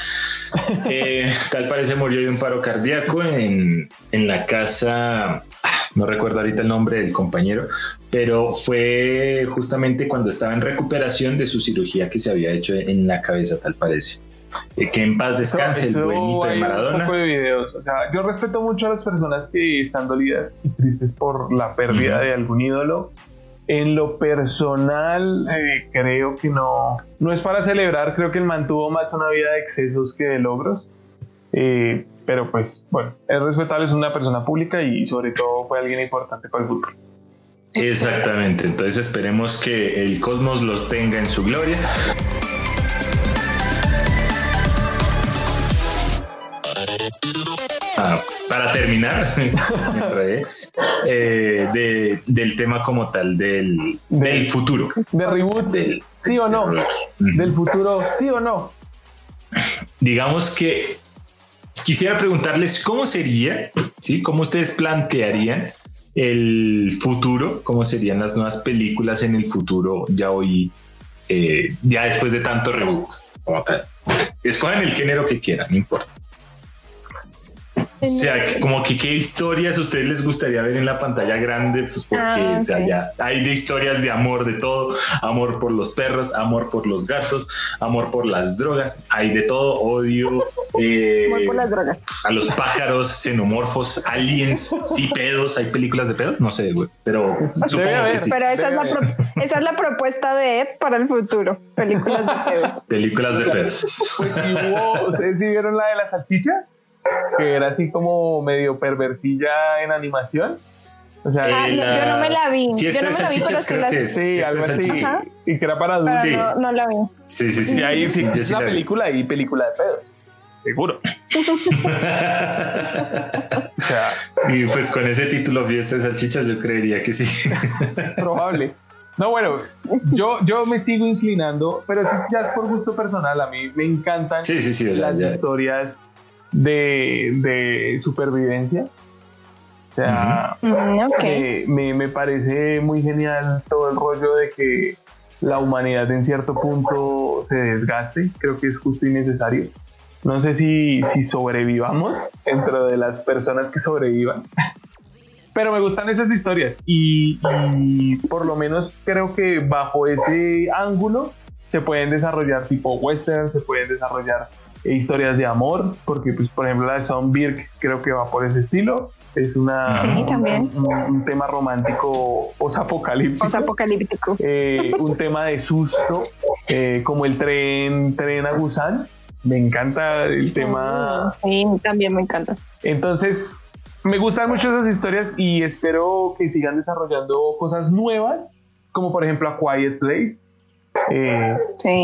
Eh, tal parece murió de un paro cardíaco en, en la casa, ah, no recuerdo ahorita el nombre del compañero, pero fue justamente cuando estaba en recuperación de su cirugía que se había hecho en la cabeza, tal parece. Eh, que en paz descanse el buenito de Maradona. yo respeto mucho a las personas que están dolidas y tristes por la pérdida de algún ídolo. En lo personal, eh, creo que no, no es para celebrar, creo que él mantuvo más una vida de excesos que de logros. Eh, pero pues, bueno, es respetable, es una persona pública y sobre todo fue alguien importante para el fútbol. Exactamente, entonces esperemos que el cosmos los tenga en su gloria. Para terminar, eh, del tema como tal, del, del futuro. De reboot, sí o no. Del futuro, sí o no. Digamos que quisiera preguntarles cómo sería, ¿sí? ¿Cómo ustedes plantearían el futuro? ¿Cómo serían las nuevas películas en el futuro ya hoy, eh, ya después de tanto reboot? Escogen el género que quieran, no importa. O sea, como que qué historias a ustedes les gustaría ver en la pantalla grande, pues porque ah, o sea, ya hay de historias de amor de todo, amor por los perros, amor por los gatos, amor por las drogas, hay de todo, odio, eh, amor por las drogas. a los pájaros, xenomorfos, aliens, sí pedos, hay películas de pedos, no sé, güey, pero supongo que sí. Pero esa es, la esa es la propuesta de Ed para el futuro, películas de pedos. Películas de pedos. Pues, ¿ustedes sí vieron la de la salchicha? Que era así como medio perversilla en animación. O sea, ah, yo no me la vi. yo no me la vi, pero sí la Sí, algo así. Y que era para adultos. Sí. No, la vi. Sí, sí, sí. Y ahí sí, es una película y película de pedos. Seguro. o sea, y pues con ese título Fiesta de Salchichas, yo creería que sí. Es probable. No, bueno, yo, yo me sigo inclinando, pero eso ya es por gusto personal. A mí me encantan sí, sí, sí, las historias de, supervivencia. O sea, mm, me, parece muy genial todo el rollo de que la humanidad en cierto punto se desgaste. Creo que es justo y necesario. No sé si, si sobrevivamos dentro de las personas que sobrevivan. Pero me gustan esas historias y, y, por lo menos creo que bajo ese ángulo se pueden desarrollar tipo western, se pueden desarrollar e historias de amor, porque pues por ejemplo la de Son Birk creo que va por ese estilo. Es una, Un, tema romántico posapocalíptico. Posapocalíptico. Eh, un tema de susto, eh, como el tren, tren a Busan. Me encanta el tema. Sí, también me encanta. Entonces, me gustan mucho esas historias y espero que sigan desarrollando cosas nuevas, como por ejemplo A Quiet Place, eh,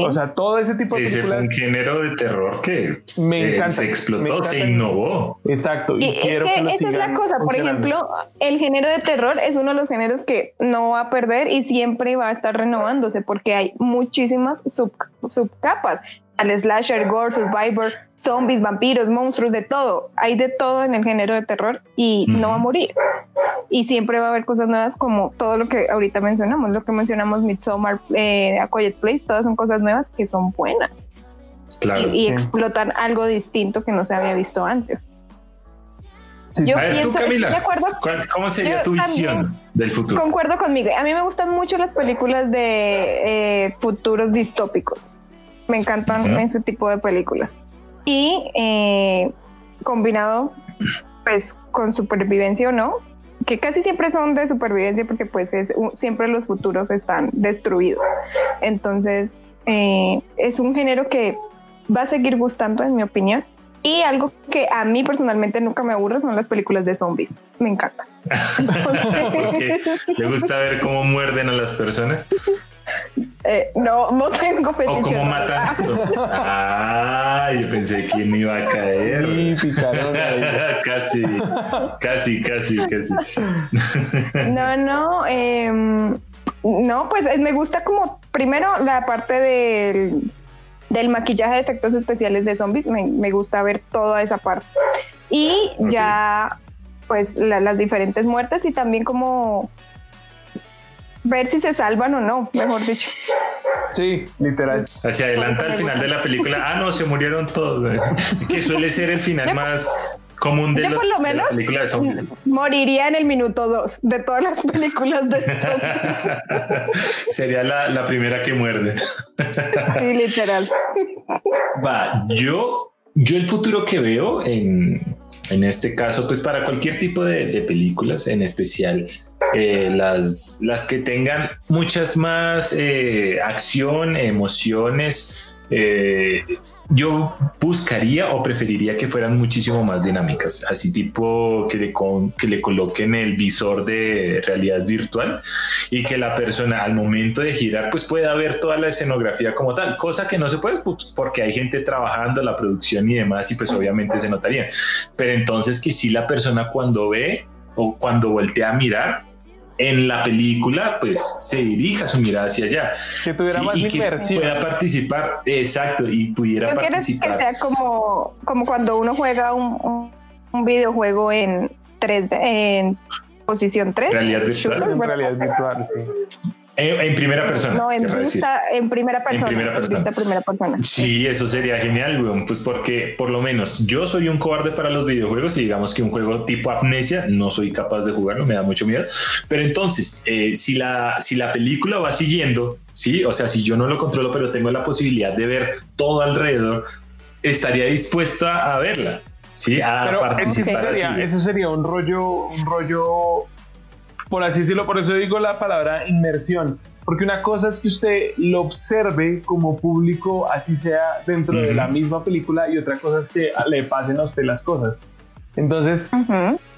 o sea, todo ese tipo de ese películas. fue un género de terror que me se explotó, se innovó. Exacto. Y, quiero es que, esa es la cosa. Por ejemplo, el género de terror es uno de los géneros que no va a perder y siempre va a estar renovándose porque hay muchísimas subcapas al slasher, gore, survivor, zombies, vampiros, monstruos, de todo. Hay de todo en el género de terror y no va a morir. Y siempre va a haber cosas nuevas como todo lo que ahorita mencionamos, lo que mencionamos Midsommar, eh, A Quiet Place, todas son cosas nuevas que son buenas. Claro. Y, explotan algo distinto que no se había visto antes. Yo pienso, tú, Camila, de acuerdo, ¿cómo sería tu visión del futuro? Concuerdo conmigo. A mí me gustan mucho las películas de eh, futuros distópicos. Me encantan ese tipo de películas. Y eh, combinado pues con supervivencia o no, que casi siempre son de supervivencia porque pues es, siempre los futuros están destruidos. Entonces eh, es un género que va a seguir gustando en mi opinión Y algo que a mí personalmente nunca me aburre son las películas de zombies. Me encanta. ¿Le gusta ver cómo muerden a las personas? Eh, no, no tengo fetiche. O ah, yo pensé que me iba a caer. casi, casi, casi, casi. no, no. Em, no, pues me gusta como primero la parte del, del maquillaje de efectos especiales de zombies. Me, gusta ver toda esa parte. Y ya, pues las diferentes muertes y también como ver si se salvan o no, mejor dicho. Sí, literal. Hacia adelante al final de la película, ah, no, se murieron todos. Que suele ser el final más común de, yo por lo menos de Moriría en el minuto dos de todas las películas de Sería la, la, primera que muerde. sí, literal. Va, yo, yo el futuro que veo en, en este caso, pues para cualquier tipo de, de películas, en especial eh, las, las que tengan muchas más eh, acción, emociones. Eh, yo buscaría o preferiría que fueran muchísimo más dinámicas, así tipo que le, que le coloquen el visor de realidad virtual y que la persona al momento de girar pues pueda ver toda la escenografía como tal, cosa que no se puede pues, porque hay gente trabajando la producción y demás y pues obviamente se notaría, pero entonces que si la persona cuando ve o cuando voltea a mirar en la película, pues se dirija su mirada hacia allá. Que tuviera más y Que pueda participar, exacto, y pudiera ¿Tú participar. que sea como, como cuando uno juega un, un, videojuego en 3D, en posición 3. Realidad virtual. En realidad virtual, sí. En, primera persona. No, en, vista, en primera persona. En primera persona. primera persona. Sí, eso sería genial, weón. Pues porque por lo menos yo soy un cobarde para los videojuegos y digamos que un juego tipo Amnesia no soy capaz de jugarlo, me da mucho miedo. Pero entonces, eh, si, la, si la película va siguiendo, sí, o sea, si yo no lo controlo, pero tengo la posibilidad de ver todo alrededor, estaría dispuesto a, verla. Sí, a participar. Eso sería, eso sería un rollo, un rollo por así decirlo, por eso digo la palabra inmersión, porque una cosa es que usted lo observe como público, así sea dentro de la misma película, y otra cosa es que le pasen a usted las cosas. Entonces,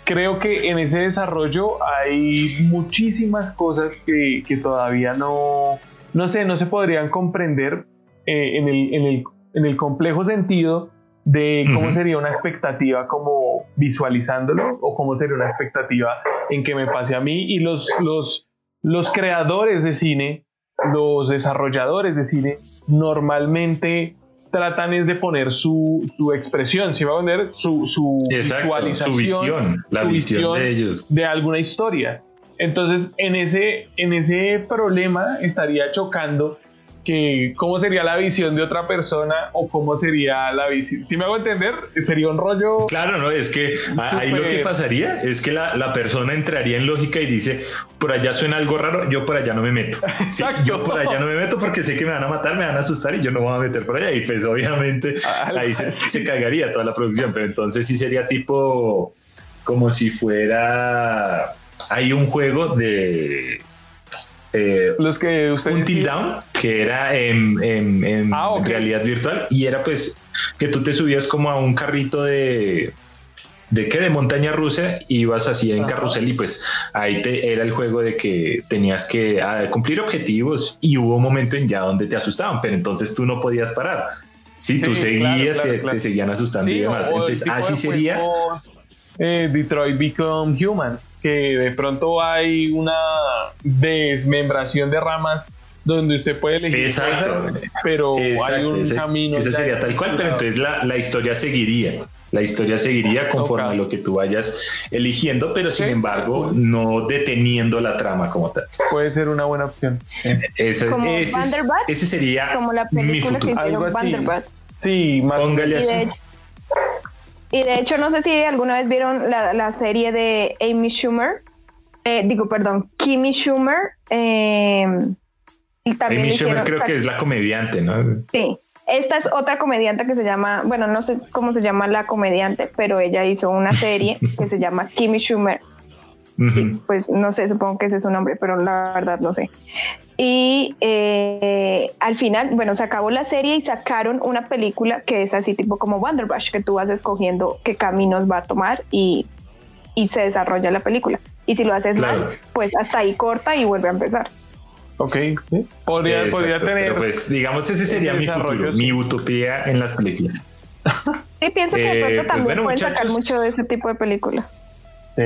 creo que en ese desarrollo hay muchísimas cosas que, todavía no, no sé, no se podrían comprender eh, en, el, en, el, en el complejo sentido de cómo sería una expectativa como visualizándolo o cómo sería una expectativa en que me pase a mí y los, los, los creadores de cine, los desarrolladores de cine normalmente tratan es de poner su, su expresión, si va a poner su, su visualización, su visión, la visión, de ellos. De alguna historia. Entonces, en ese, en ese problema estaría chocando que cómo sería la visión de otra persona o cómo sería la visión. Si me hago entender, sería un rollo. Claro, no, es que ahí lo que pasaría es que la, la, persona entraría en lógica y dice: por allá suena algo raro, yo por allá no me meto. yo por allá no me meto porque sé que me van a matar, me van a asustar y yo no me voy a meter por allá. Y pues obviamente ahí se, se cagaría toda la producción, pero entonces sí sería tipo como si fuera. Hay un juego de eh, los que Until Down, que era en, ah, realidad virtual y era pues que tú te subías como a un carrito de de qué de montaña rusa y ibas así en carrusel y pues ahí te era el juego de que tenías que ah, cumplir objetivos y hubo un momento en ya donde te asustaban pero entonces tú no podías parar. Si tú seguías te, seguían asustando y demás. entonces así sería eh, Detroit Become Human que de pronto hay una desmembración de ramas donde usted puede elegir Exacto. pero hay un camino. Ese sería tal cual, pero entonces la, la historia seguiría. La historia seguiría conforme a lo que tú vayas eligiendo, pero sin embargo, no deteniendo la trama como tal. Puede ser una buena opción. Ese, como ese, ese sería como la película que hicieron Sí, más Póngale así. Y de hecho, no sé si alguna vez vieron la, serie de Amy Schumer. Eh, digo, perdón, Kimmy Schumer. Y también Amy Schumer creo que es la comediante, ¿no? Sí. Esta es otra comediante que se llama, bueno, no sé cómo se llama la comediante, pero ella hizo una serie que se llama Kimmy Schumer. pues no sé, supongo que ese es su nombre, pero la verdad no sé. Y eh, al final, bueno, se acabó la serie y sacaron una película que es así tipo como Wonder que tú vas escogiendo qué caminos va a tomar y, y se desarrolla la película. Y si lo haces mal, pues hasta ahí corta y vuelve a empezar. Ok, podría, podría tener. Pero pues digamos, ese sería mi futuro, mi utopía en las películas. Sí, pienso que de pronto eh, pues también pueden sacar mucho de ese tipo de películas. Sí.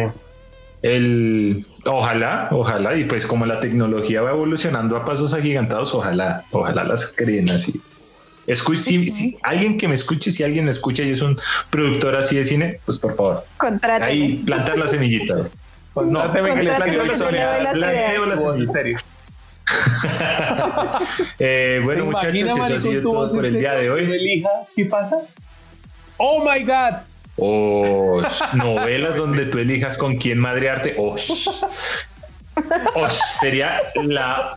El, ojalá, ojalá, y pues como la tecnología va evolucionando a pasos agigantados, ojalá, ojalá las creen así. Escuche, si, alguien que me escuche, si alguien escucha y es un productor así de cine, pues por favor, ahí plantar la semillita. no, que le planteo la semillita. Planteo la semillita. eh, bueno, muchachos, eso ha sido todo por el día de hoy. ¿Qué pasa? Oh my God. O novelas donde tú elijas con quién madrearte. O sería la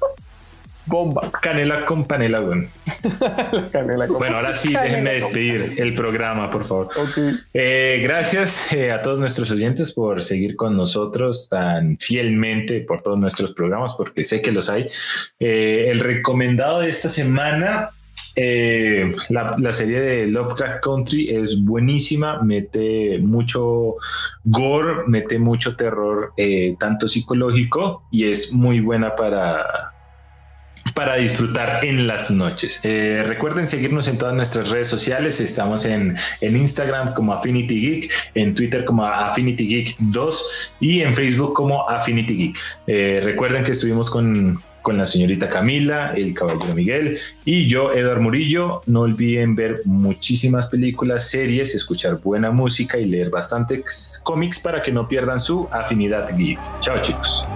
bomba. Canela con panela, bueno. bueno, ahora sí, déjenme despedir el programa, por favor. Eh, gracias eh, a todos nuestros oyentes por seguir con nosotros tan fielmente por todos nuestros programas, porque sé que los hay. Eh, el recomendado de esta semana eh, la, serie de Lovecraft Country es buenísima, mete mucho gore, mete mucho terror, eh, tanto psicológico, y es muy buena para, para disfrutar en las noches. Eh, recuerden seguirnos en todas nuestras redes sociales. Estamos en, en, Instagram como Affinity Geek, en Twitter como Affinity Geek 2 y en Facebook como Affinity Geek. recuerden que estuvimos con con la señorita Camila, el caballero Miguel y yo, Eduardo Murillo. No olviden ver muchísimas películas, series, escuchar buena música y leer bastantes cómics para que no pierdan su afinidad geek. Chao chicos.